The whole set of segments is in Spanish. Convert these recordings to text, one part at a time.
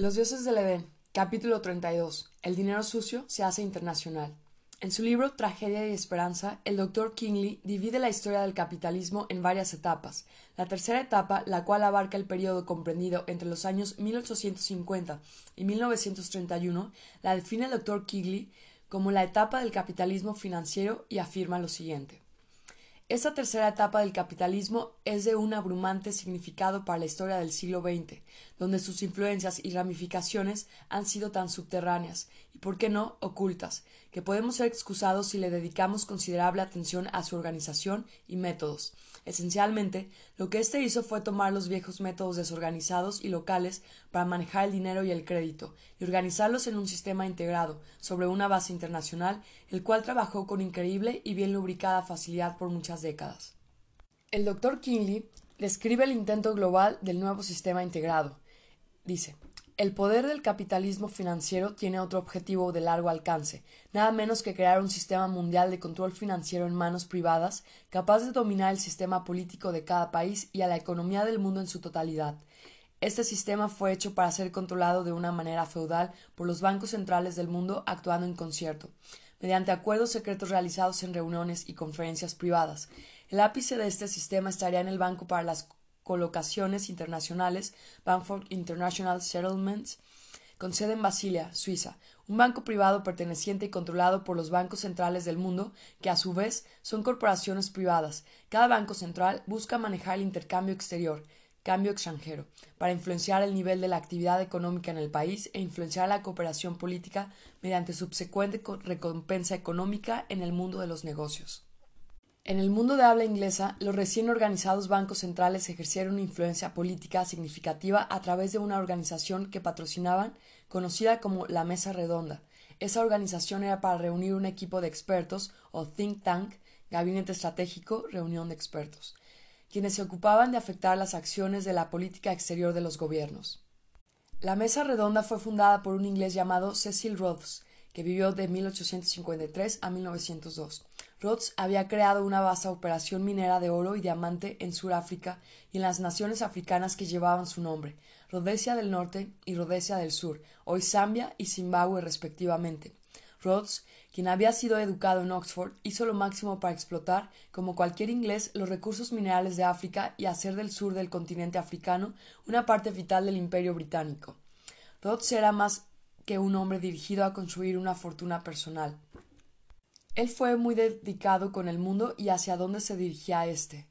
Los dioses del Edén, capítulo 32. El dinero sucio se hace internacional. En su libro Tragedia y Esperanza, el doctor Kingley divide la historia del capitalismo en varias etapas. La tercera etapa, la cual abarca el periodo comprendido entre los años 1850 y 1931, la define el doctor Kingley como la etapa del capitalismo financiero y afirma lo siguiente. Esta tercera etapa del capitalismo es de un abrumante significado para la historia del siglo XX, donde sus influencias y ramificaciones han sido tan subterráneas y, por qué no, ocultas, que podemos ser excusados si le dedicamos considerable atención a su organización y métodos. Esencialmente, lo que éste hizo fue tomar los viejos métodos desorganizados y locales para manejar el dinero y el crédito, y organizarlos en un sistema integrado, sobre una base internacional, el cual trabajó con increíble y bien lubricada facilidad por muchas décadas. El doctor Kinley describe el intento global del nuevo sistema integrado. Dice el poder del capitalismo financiero tiene otro objetivo de largo alcance, nada menos que crear un sistema mundial de control financiero en manos privadas, capaz de dominar el sistema político de cada país y a la economía del mundo en su totalidad. Este sistema fue hecho para ser controlado de una manera feudal por los bancos centrales del mundo actuando en concierto, mediante acuerdos secretos realizados en reuniones y conferencias privadas. El ápice de este sistema estaría en el Banco para las colocaciones internacionales, Bank International Settlements, con sede en Basilia, Suiza, un banco privado perteneciente y controlado por los bancos centrales del mundo, que a su vez son corporaciones privadas. Cada banco central busca manejar el intercambio exterior, cambio extranjero, para influenciar el nivel de la actividad económica en el país e influenciar la cooperación política mediante subsecuente recompensa económica en el mundo de los negocios. En el mundo de habla inglesa, los recién organizados bancos centrales ejercieron una influencia política significativa a través de una organización que patrocinaban, conocida como la Mesa Redonda. Esa organización era para reunir un equipo de expertos, o think tank, gabinete estratégico, reunión de expertos, quienes se ocupaban de afectar las acciones de la política exterior de los gobiernos. La Mesa Redonda fue fundada por un inglés llamado Cecil Rhodes, que vivió de 1853 a 1902. Rhodes había creado una vasta operación minera de oro y diamante en Sudáfrica y en las naciones africanas que llevaban su nombre, Rhodesia del Norte y Rhodesia del Sur, hoy Zambia y Zimbabue respectivamente. Rhodes, quien había sido educado en Oxford, hizo lo máximo para explotar, como cualquier inglés, los recursos minerales de África y hacer del sur del continente africano una parte vital del imperio británico. Rhodes era más que un hombre dirigido a construir una fortuna personal. Él fue muy dedicado con el mundo y hacia dónde se dirigía éste,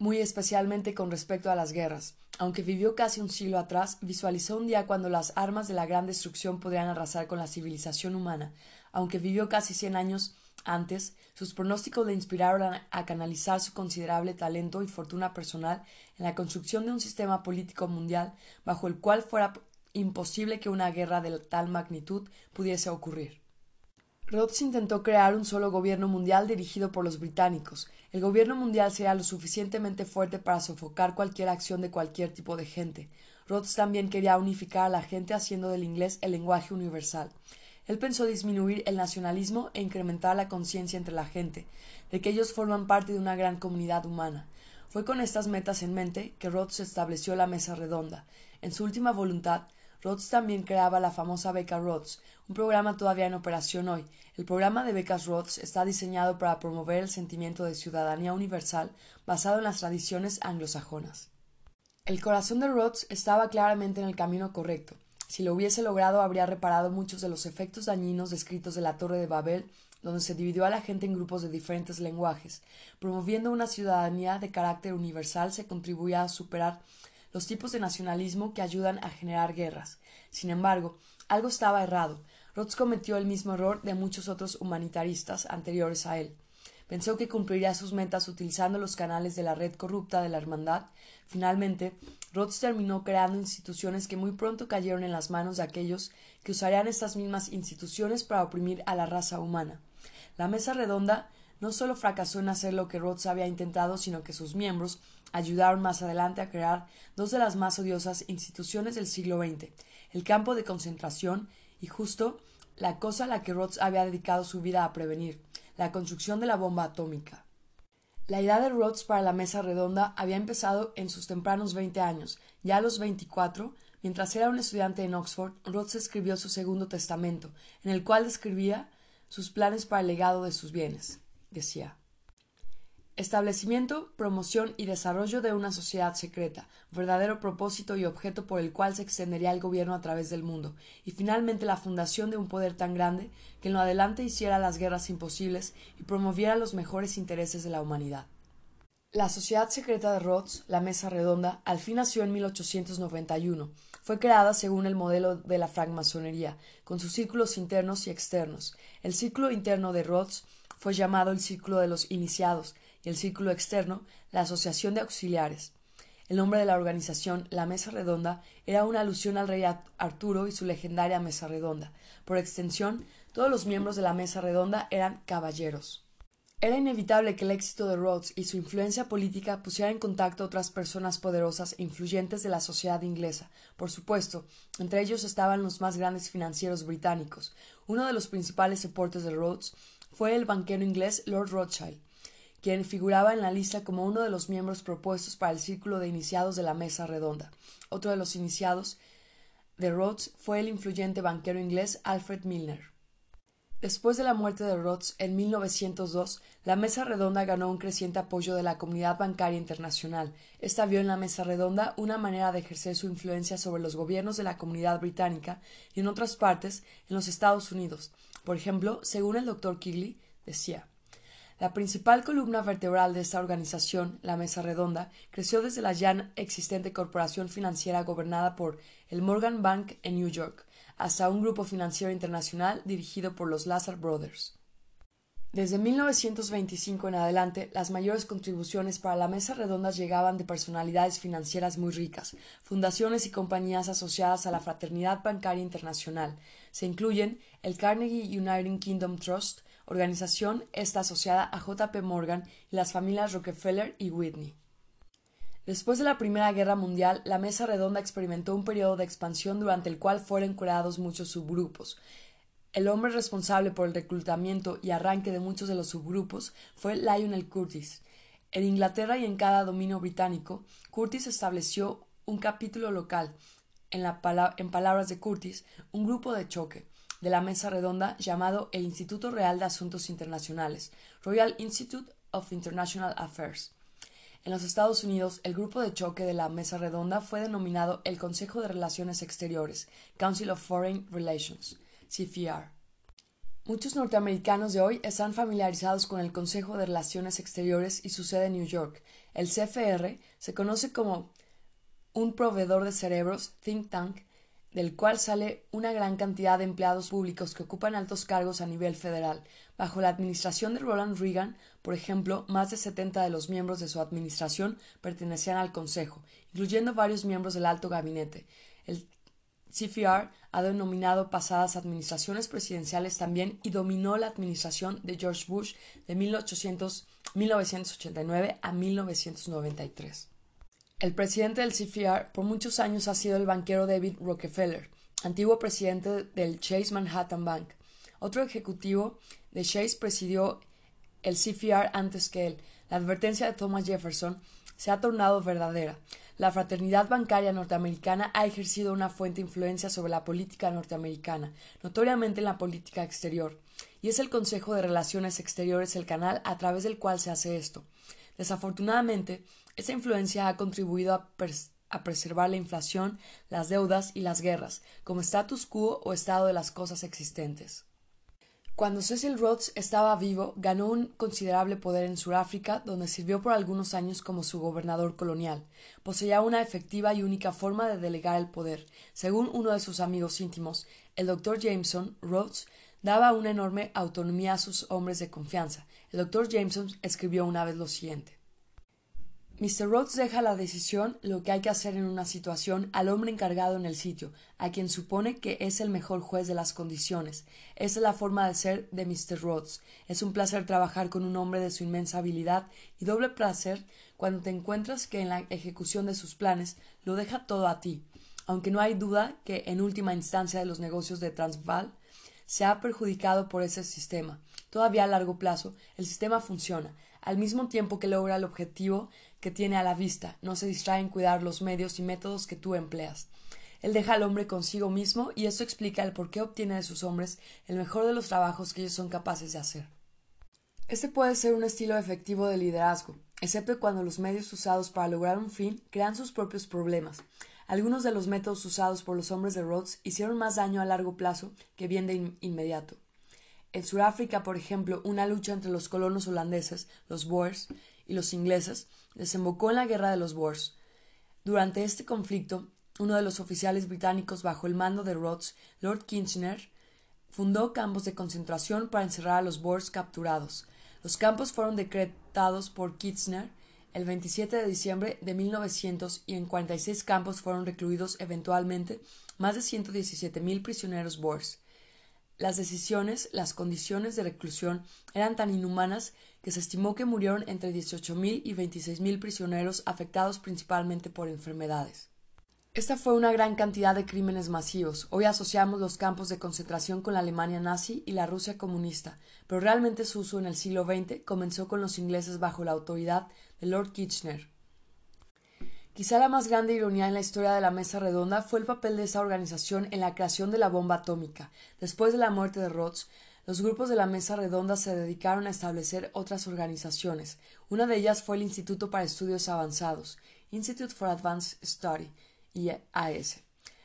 muy especialmente con respecto a las guerras. Aunque vivió casi un siglo atrás, visualizó un día cuando las armas de la gran destrucción podrían arrasar con la civilización humana. Aunque vivió casi cien años antes, sus pronósticos le inspiraron a canalizar su considerable talento y fortuna personal en la construcción de un sistema político mundial bajo el cual fuera imposible que una guerra de tal magnitud pudiese ocurrir. Rhodes intentó crear un solo gobierno mundial dirigido por los británicos. El gobierno mundial sería lo suficientemente fuerte para sofocar cualquier acción de cualquier tipo de gente. Rhodes también quería unificar a la gente haciendo del inglés el lenguaje universal. Él pensó disminuir el nacionalismo e incrementar la conciencia entre la gente, de que ellos forman parte de una gran comunidad humana. Fue con estas metas en mente que Rhodes estableció la mesa redonda. En su última voluntad, Rhodes también creaba la famosa beca Rhodes, un programa todavía en operación hoy. El programa de becas Rhodes está diseñado para promover el sentimiento de ciudadanía universal basado en las tradiciones anglosajonas. El corazón de Rhodes estaba claramente en el camino correcto. Si lo hubiese logrado, habría reparado muchos de los efectos dañinos descritos de la Torre de Babel, donde se dividió a la gente en grupos de diferentes lenguajes. Promoviendo una ciudadanía de carácter universal, se contribuía a superar los tipos de nacionalismo que ayudan a generar guerras. Sin embargo, algo estaba errado. Rhodes cometió el mismo error de muchos otros humanitaristas anteriores a él. Pensó que cumpliría sus metas utilizando los canales de la red corrupta de la hermandad. Finalmente, Rhodes terminó creando instituciones que muy pronto cayeron en las manos de aquellos que usarían estas mismas instituciones para oprimir a la raza humana. La mesa redonda no solo fracasó en hacer lo que Rhodes había intentado, sino que sus miembros ayudaron más adelante a crear dos de las más odiosas instituciones del siglo XX, el campo de concentración y justo la cosa a la que Rhodes había dedicado su vida a prevenir, la construcción de la bomba atómica. La idea de Rhodes para la mesa redonda había empezado en sus tempranos veinte años. Ya a los veinticuatro Mientras era un estudiante en Oxford, Rhodes escribió su segundo testamento, en el cual describía sus planes para el legado de sus bienes. Decía Establecimiento, promoción y desarrollo de una sociedad secreta, verdadero propósito y objeto por el cual se extendería el gobierno a través del mundo, y finalmente la fundación de un poder tan grande que en lo adelante hiciera las guerras imposibles y promoviera los mejores intereses de la humanidad. La Sociedad Secreta de Rhodes, la Mesa Redonda, al fin nació en 1891. Fue creada según el modelo de la francmasonería, con sus círculos internos y externos. El círculo interno de Rhodes fue llamado el Círculo de los Iniciados, y el círculo externo, la Asociación de Auxiliares. El nombre de la organización, la Mesa Redonda, era una alusión al rey Arturo y su legendaria Mesa Redonda. Por extensión, todos los miembros de la Mesa Redonda eran caballeros. Era inevitable que el éxito de Rhodes y su influencia política pusiera en contacto a otras personas poderosas e influyentes de la sociedad inglesa. Por supuesto, entre ellos estaban los más grandes financieros británicos. Uno de los principales soportes de Rhodes fue el banquero inglés Lord Rothschild quien figuraba en la lista como uno de los miembros propuestos para el círculo de iniciados de la Mesa Redonda. Otro de los iniciados de Rhodes fue el influyente banquero inglés Alfred Milner. Después de la muerte de Rhodes en 1902, la Mesa Redonda ganó un creciente apoyo de la comunidad bancaria internacional. Esta vio en la Mesa Redonda una manera de ejercer su influencia sobre los gobiernos de la comunidad británica y en otras partes, en los Estados Unidos. Por ejemplo, según el doctor Kigley, decía la principal columna vertebral de esta organización, la Mesa Redonda, creció desde la ya existente corporación financiera gobernada por el Morgan Bank en New York, hasta un grupo financiero internacional dirigido por los Lazar Brothers. Desde 1925 en adelante, las mayores contribuciones para la mesa redonda llegaban de personalidades financieras muy ricas, fundaciones y compañías asociadas a la Fraternidad Bancaria Internacional. Se incluyen el Carnegie United Kingdom Trust, organización está asociada a JP Morgan y las familias Rockefeller y Whitney. Después de la Primera Guerra Mundial, la Mesa Redonda experimentó un periodo de expansión durante el cual fueron creados muchos subgrupos. El hombre responsable por el reclutamiento y arranque de muchos de los subgrupos fue Lionel Curtis. En Inglaterra y en cada dominio británico, Curtis estableció un capítulo local, en, en palabras de Curtis, un grupo de choque, de la mesa redonda llamado el Instituto Real de Asuntos Internacionales, Royal Institute of International Affairs. En los Estados Unidos, el grupo de choque de la mesa redonda fue denominado el Consejo de Relaciones Exteriores, Council of Foreign Relations, CFR. Muchos norteamericanos de hoy están familiarizados con el Consejo de Relaciones Exteriores y su sede en New York. El CFR se conoce como un proveedor de cerebros, think tank, del cual sale una gran cantidad de empleados públicos que ocupan altos cargos a nivel federal. Bajo la administración de Ronald Reagan, por ejemplo, más de 70 de los miembros de su administración pertenecían al Consejo, incluyendo varios miembros del alto gabinete. El CFR ha denominado pasadas administraciones presidenciales también y dominó la administración de George Bush de 1989 a 1993. El presidente del CFR por muchos años ha sido el banquero David Rockefeller, antiguo presidente del Chase Manhattan Bank. Otro ejecutivo de Chase presidió el CFR antes que él. La advertencia de Thomas Jefferson se ha tornado verdadera. La fraternidad bancaria norteamericana ha ejercido una fuente influencia sobre la política norteamericana, notoriamente en la política exterior, y es el Consejo de Relaciones Exteriores el canal a través del cual se hace esto. Desafortunadamente, esa influencia ha contribuido a, preservar la inflación, las deudas y las guerras, como status quo o estado de las cosas existentes. Cuando Cecil Rhodes estaba vivo, ganó un considerable poder en Sudáfrica, donde sirvió por algunos años como su gobernador colonial. Poseía una efectiva y única forma de delegar el poder. Según uno de sus amigos íntimos, el doctor Jameson, Rhodes daba una enorme autonomía a sus hombres de confianza. El doctor Jameson escribió una vez lo siguiente Mr. Rhodes deja la decisión, lo que hay que hacer en una situación, al hombre encargado en el sitio, a quien supone que es el mejor juez de las condiciones. Esa es la forma de ser de Mr. Rhodes. Es un placer trabajar con un hombre de su inmensa habilidad y doble placer cuando te encuentras que en la ejecución de sus planes lo deja todo a ti. Aunque no hay duda que en última instancia de los negocios de Transvaal se ha perjudicado por ese sistema. Todavía a largo plazo el sistema funciona, al mismo tiempo que logra el objetivo que tiene a la vista, no se distrae en cuidar los medios y métodos que tú empleas. Él deja al hombre consigo mismo y esto explica el por qué obtiene de sus hombres el mejor de los trabajos que ellos son capaces de hacer. Este puede ser un estilo efectivo de liderazgo, excepto cuando los medios usados para lograr un fin crean sus propios problemas. Algunos de los métodos usados por los hombres de Rhodes hicieron más daño a largo plazo que bien de inmediato. En Sudáfrica, por ejemplo, una lucha entre los colonos holandeses, los Boers, y los ingleses desembocó en la Guerra de los Boers. Durante este conflicto, uno de los oficiales británicos bajo el mando de Rhodes, Lord Kitchener, fundó campos de concentración para encerrar a los Boers capturados. Los campos fueron decretados por Kitchener el 27 de diciembre de 1900 y en 46 campos fueron recluidos eventualmente más de 117.000 prisioneros Boers. Las decisiones, las condiciones de reclusión eran tan inhumanas que se estimó que murieron entre 18.000 y 26.000 prisioneros afectados principalmente por enfermedades. Esta fue una gran cantidad de crímenes masivos. Hoy asociamos los campos de concentración con la Alemania nazi y la Rusia comunista, pero realmente su uso en el siglo XX comenzó con los ingleses bajo la autoridad de Lord Kitchener. Quizá la más grande ironía en la historia de la Mesa Redonda fue el papel de esa organización en la creación de la bomba atómica. Después de la muerte de Rhodes, los grupos de la Mesa Redonda se dedicaron a establecer otras organizaciones. Una de ellas fue el Instituto para Estudios Avanzados, Institute for Advanced Study, IAS,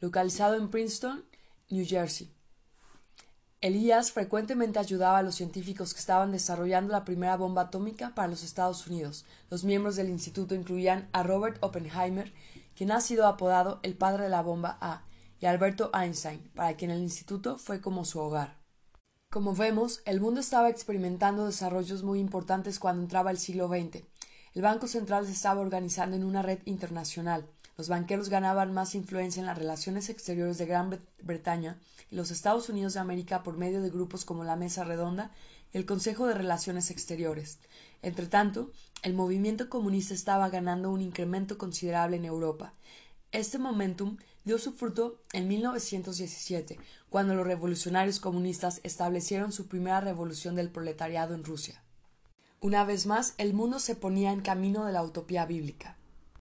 localizado en Princeton, New Jersey. Elías frecuentemente ayudaba a los científicos que estaban desarrollando la primera bomba atómica para los Estados Unidos. Los miembros del instituto incluían a Robert Oppenheimer, quien ha sido apodado el padre de la bomba A, y Alberto Einstein, para quien el instituto fue como su hogar. Como vemos, el mundo estaba experimentando desarrollos muy importantes cuando entraba el siglo XX. El Banco Central se estaba organizando en una red internacional. Los banqueros ganaban más influencia en las relaciones exteriores de Gran Bretaña y los Estados Unidos de América por medio de grupos como la Mesa Redonda y el Consejo de Relaciones Exteriores. Entretanto, el movimiento comunista estaba ganando un incremento considerable en Europa. Este momentum dio su fruto en 1917, cuando los revolucionarios comunistas establecieron su primera revolución del proletariado en Rusia. Una vez más, el mundo se ponía en camino de la utopía bíblica.